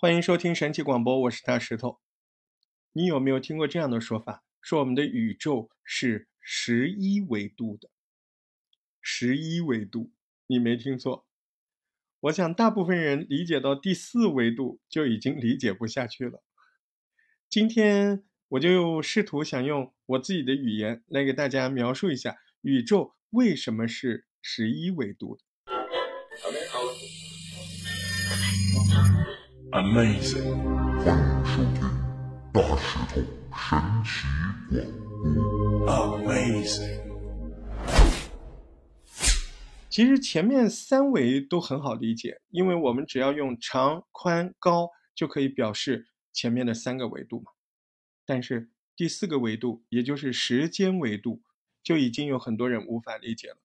欢迎收听神奇广播，我是大石头。你有没有听过这样的说法？说我们的宇宙是十一维度的。十一维度，你没听错。我想大部分人理解到第四维度就已经理解不下去了。今天我就试图想用我自己的语言来给大家描述一下宇宙为什么是十一维度的。Amazing！欢迎收听大石头神奇广播。Amazing！其实前面三维都很好理解，因为我们只要用长、宽、高就可以表示前面的三个维度嘛。但是第四个维度，也就是时间维度，就已经有很多人无法理解了。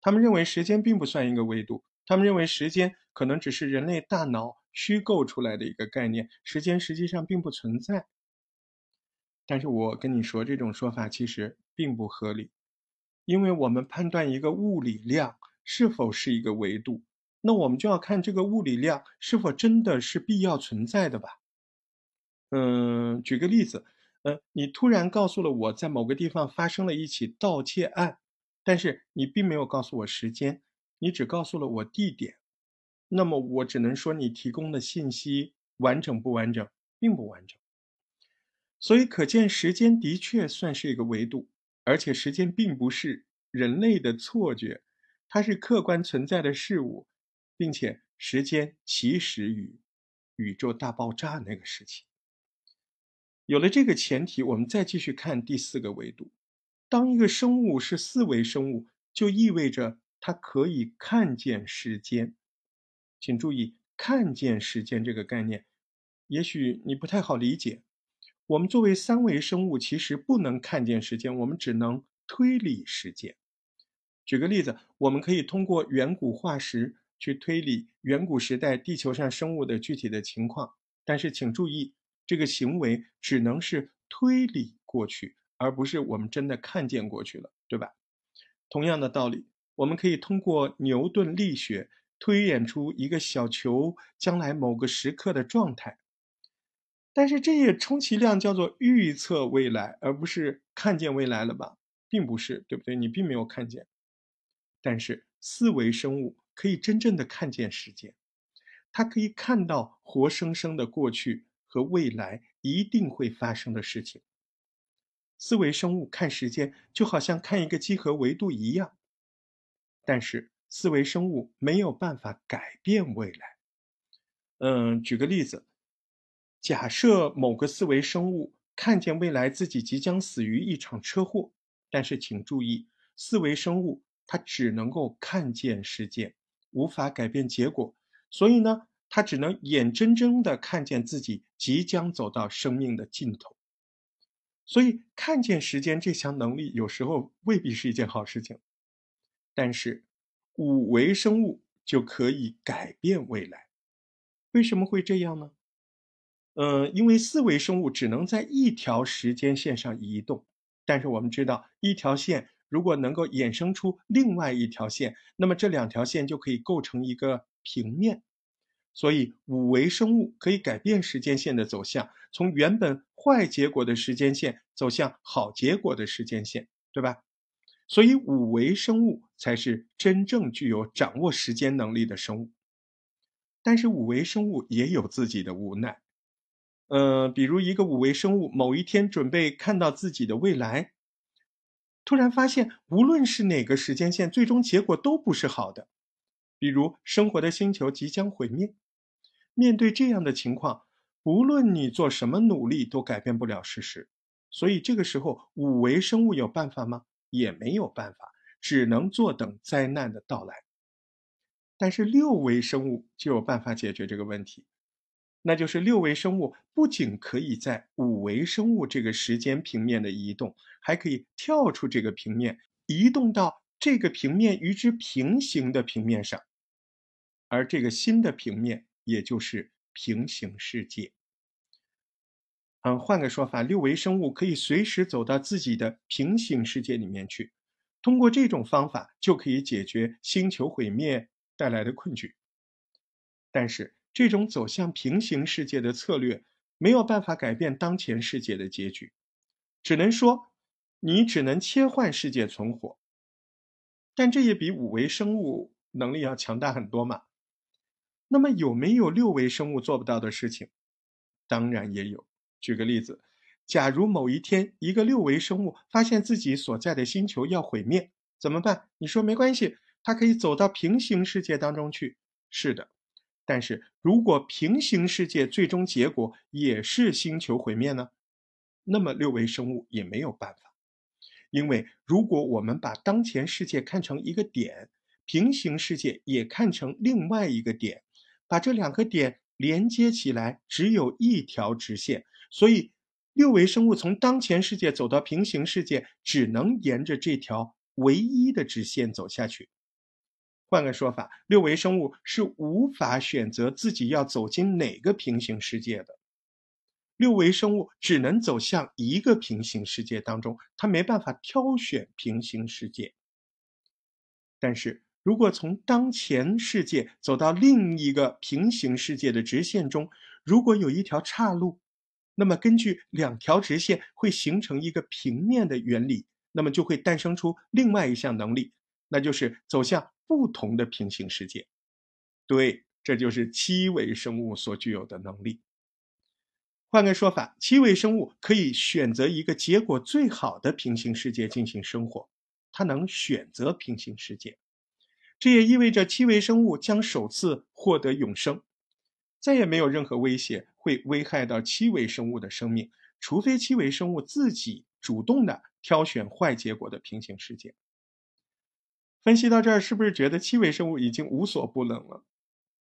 他们认为时间并不算一个维度，他们认为时间可能只是人类大脑。虚构出来的一个概念，时间实际上并不存在。但是我跟你说，这种说法其实并不合理，因为我们判断一个物理量是否是一个维度，那我们就要看这个物理量是否真的是必要存在的吧。嗯，举个例子，嗯，你突然告诉了我在某个地方发生了一起盗窃案，但是你并没有告诉我时间，你只告诉了我地点。那么我只能说，你提供的信息完整不完整，并不完整。所以可见，时间的确算是一个维度，而且时间并不是人类的错觉，它是客观存在的事物，并且时间起始于宇宙大爆炸那个时期。有了这个前提，我们再继续看第四个维度。当一个生物是四维生物，就意味着它可以看见时间。请注意，看见时间这个概念，也许你不太好理解。我们作为三维生物，其实不能看见时间，我们只能推理时间。举个例子，我们可以通过远古化石去推理远古时代地球上生物的具体的情况，但是请注意，这个行为只能是推理过去，而不是我们真的看见过去了，对吧？同样的道理，我们可以通过牛顿力学。推演出一个小球将来某个时刻的状态，但是这也充其量叫做预测未来，而不是看见未来了吧？并不是，对不对？你并没有看见。但是四维生物可以真正的看见时间，它可以看到活生生的过去和未来一定会发生的事情。四维生物看时间就好像看一个几何维度一样，但是。四维生物没有办法改变未来。嗯，举个例子，假设某个四维生物看见未来自己即将死于一场车祸，但是请注意，四维生物它只能够看见事件，无法改变结果，所以呢，它只能眼睁睁的看见自己即将走到生命的尽头。所以，看见时间这项能力有时候未必是一件好事情，但是。五维生物就可以改变未来，为什么会这样呢？嗯，因为四维生物只能在一条时间线上移动，但是我们知道，一条线如果能够衍生出另外一条线，那么这两条线就可以构成一个平面。所以，五维生物可以改变时间线的走向，从原本坏结果的时间线走向好结果的时间线，对吧？所以，五维生物才是真正具有掌握时间能力的生物。但是，五维生物也有自己的无奈。呃，比如一个五维生物某一天准备看到自己的未来，突然发现，无论是哪个时间线，最终结果都不是好的。比如，生活的星球即将毁灭。面对这样的情况，无论你做什么努力，都改变不了事实。所以，这个时候，五维生物有办法吗？也没有办法，只能坐等灾难的到来。但是六维生物就有办法解决这个问题，那就是六维生物不仅可以在五维生物这个时间平面的移动，还可以跳出这个平面，移动到这个平面与之平行的平面上，而这个新的平面也就是平行世界。嗯，换个说法，六维生物可以随时走到自己的平行世界里面去，通过这种方法就可以解决星球毁灭带来的困局。但是这种走向平行世界的策略没有办法改变当前世界的结局，只能说你只能切换世界存活。但这也比五维生物能力要强大很多嘛。那么有没有六维生物做不到的事情？当然也有。举个例子，假如某一天一个六维生物发现自己所在的星球要毁灭，怎么办？你说没关系，它可以走到平行世界当中去。是的。但是如果平行世界最终结果也是星球毁灭呢？那么六维生物也没有办法，因为如果我们把当前世界看成一个点，平行世界也看成另外一个点，把这两个点连接起来，只有一条直线，所以六维生物从当前世界走到平行世界，只能沿着这条唯一的直线走下去。换个说法，六维生物是无法选择自己要走进哪个平行世界的。六维生物只能走向一个平行世界当中，它没办法挑选平行世界。但是如果从当前世界走到另一个平行世界的直线中，如果有一条岔路，那么根据两条直线会形成一个平面的原理，那么就会诞生出另外一项能力，那就是走向。不同的平行世界，对，这就是七维生物所具有的能力。换个说法，七维生物可以选择一个结果最好的平行世界进行生活，它能选择平行世界，这也意味着七维生物将首次获得永生，再也没有任何威胁会危害到七维生物的生命，除非七维生物自己主动的挑选坏结果的平行世界。分析到这儿，是不是觉得七维生物已经无所不能了？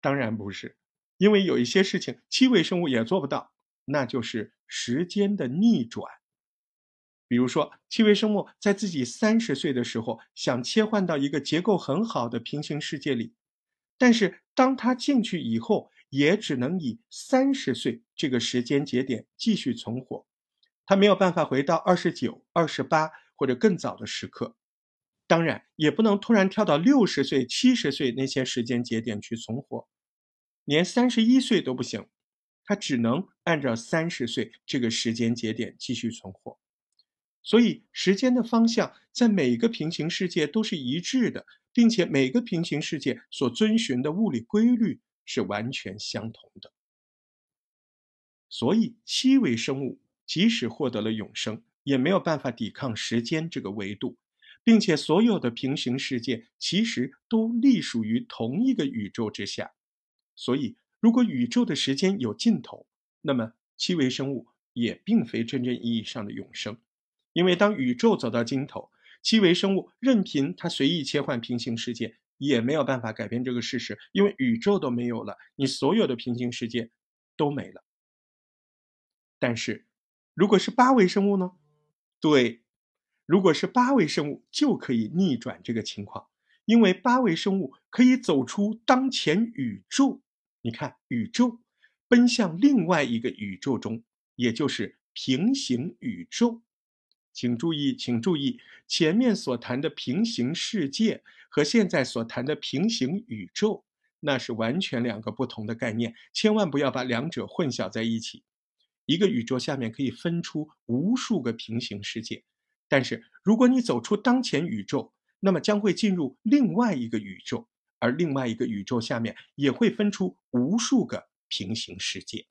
当然不是，因为有一些事情七维生物也做不到，那就是时间的逆转。比如说，七维生物在自己三十岁的时候想切换到一个结构很好的平行世界里，但是当他进去以后，也只能以三十岁这个时间节点继续存活，他没有办法回到二十九、二十八或者更早的时刻。当然，也不能突然跳到六十岁、七十岁那些时间节点去存活，连三十一岁都不行，他只能按照三十岁这个时间节点继续存活。所以，时间的方向在每个平行世界都是一致的，并且每个平行世界所遵循的物理规律是完全相同的。所以，七维生物即使获得了永生，也没有办法抵抗时间这个维度。并且所有的平行世界其实都隶属于同一个宇宙之下，所以如果宇宙的时间有尽头，那么七维生物也并非真正意义上的永生，因为当宇宙走到尽头，七维生物任凭它随意切换平行世界，也没有办法改变这个事实，因为宇宙都没有了，你所有的平行世界都没了。但是，如果是八维生物呢？对。如果是八维生物，就可以逆转这个情况，因为八维生物可以走出当前宇宙。你看，宇宙奔向另外一个宇宙中，也就是平行宇宙。请注意，请注意，前面所谈的平行世界和现在所谈的平行宇宙，那是完全两个不同的概念，千万不要把两者混淆在一起。一个宇宙下面可以分出无数个平行世界。但是，如果你走出当前宇宙，那么将会进入另外一个宇宙，而另外一个宇宙下面也会分出无数个平行世界。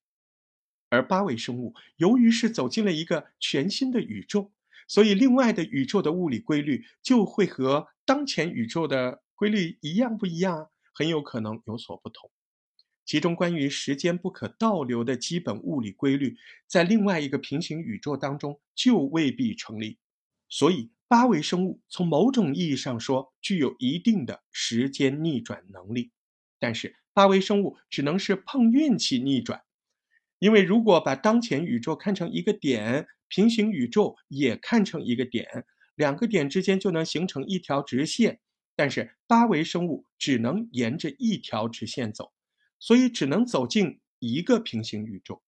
而八维生物由于是走进了一个全新的宇宙，所以另外的宇宙的物理规律就会和当前宇宙的规律一样不一样？很有可能有所不同。其中关于时间不可倒流的基本物理规律，在另外一个平行宇宙当中就未必成立。所以，八维生物从某种意义上说具有一定的时间逆转能力，但是八维生物只能是碰运气逆转，因为如果把当前宇宙看成一个点，平行宇宙也看成一个点，两个点之间就能形成一条直线，但是八维生物只能沿着一条直线走，所以只能走进一个平行宇宙，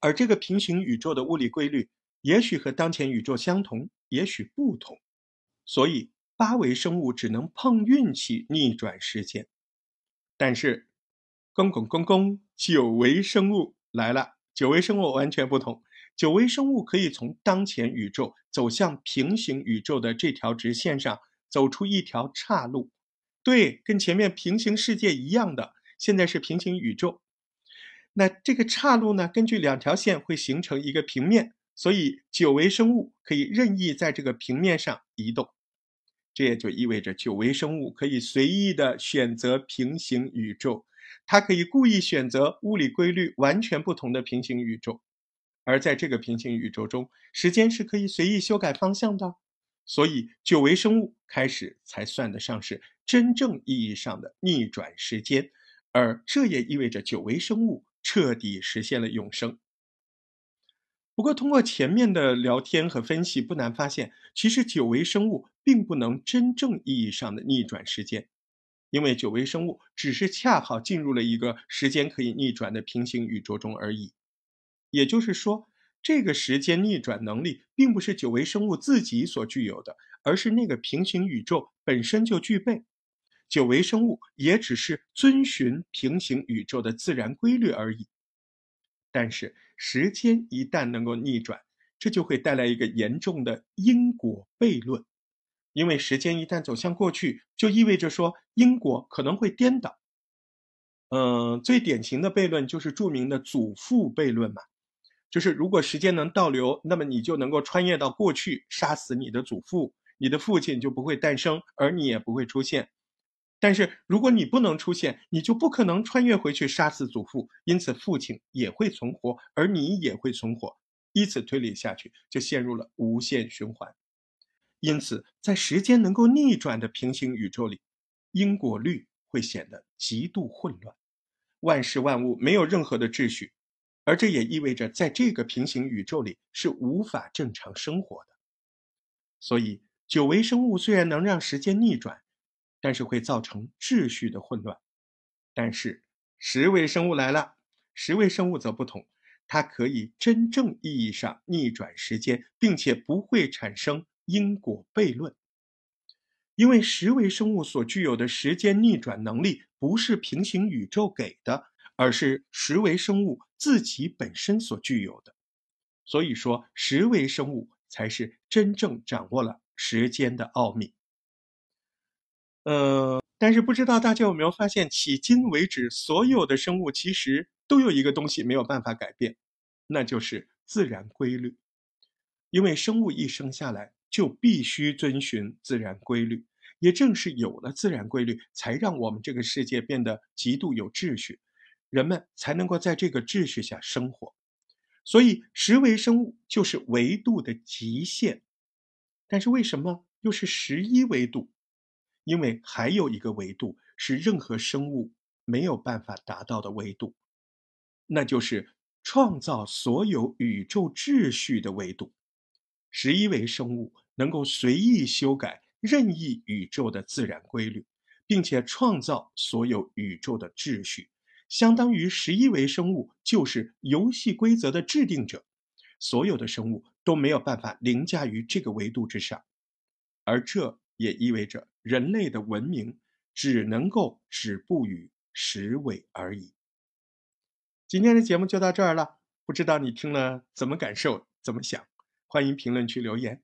而这个平行宇宙的物理规律。也许和当前宇宙相同，也许不同，所以八维生物只能碰运气逆转时间。但是，公公公公，九维生物来了。九维生物完全不同，九维生物可以从当前宇宙走向平行宇宙的这条直线上走出一条岔路。对，跟前面平行世界一样的，现在是平行宇宙。那这个岔路呢？根据两条线会形成一个平面，所以九维生物可以任意在这个平面上移动。这也就意味着九维生物可以随意的选择平行宇宙，它可以故意选择物理规律完全不同的平行宇宙，而在这个平行宇宙中，时间是可以随意修改方向的。所以九维生物开始才算得上是真正意义上的逆转时间，而这也意味着九维生物。彻底实现了永生。不过，通过前面的聊天和分析，不难发现，其实九维生物并不能真正意义上的逆转时间，因为九维生物只是恰好进入了一个时间可以逆转的平行宇宙中而已。也就是说，这个时间逆转能力并不是九维生物自己所具有的，而是那个平行宇宙本身就具备。九维生物也只是遵循平行宇宙的自然规律而已。但是时间一旦能够逆转，这就会带来一个严重的因果悖论，因为时间一旦走向过去，就意味着说因果可能会颠倒。嗯，最典型的悖论就是著名的祖父悖论嘛，就是如果时间能倒流，那么你就能够穿越到过去，杀死你的祖父，你的父亲就不会诞生，而你也不会出现。但是如果你不能出现，你就不可能穿越回去杀死祖父，因此父亲也会存活，而你也会存活，以此推理下去，就陷入了无限循环。因此，在时间能够逆转的平行宇宙里，因果律会显得极度混乱，万事万物没有任何的秩序，而这也意味着在这个平行宇宙里是无法正常生活的。所以，九维生物虽然能让时间逆转。但是会造成秩序的混乱，但是十维生物来了，十维生物则不同，它可以真正意义上逆转时间，并且不会产生因果悖论，因为十维生物所具有的时间逆转能力不是平行宇宙给的，而是十维生物自己本身所具有的，所以说十维生物才是真正掌握了时间的奥秘。呃，但是不知道大家有没有发现，迄今为止，所有的生物其实都有一个东西没有办法改变，那就是自然规律。因为生物一生下来就必须遵循自然规律，也正是有了自然规律，才让我们这个世界变得极度有秩序，人们才能够在这个秩序下生活。所以，十维生物就是维度的极限。但是为什么又是十一维度？因为还有一个维度是任何生物没有办法达到的维度，那就是创造所有宇宙秩序的维度。十一维生物能够随意修改任意宇宙的自然规律，并且创造所有宇宙的秩序，相当于十一维生物就是游戏规则的制定者。所有的生物都没有办法凌驾于这个维度之上，而这。也意味着人类的文明只能够止步于十尾而已。今天的节目就到这儿了，不知道你听了怎么感受，怎么想？欢迎评论区留言。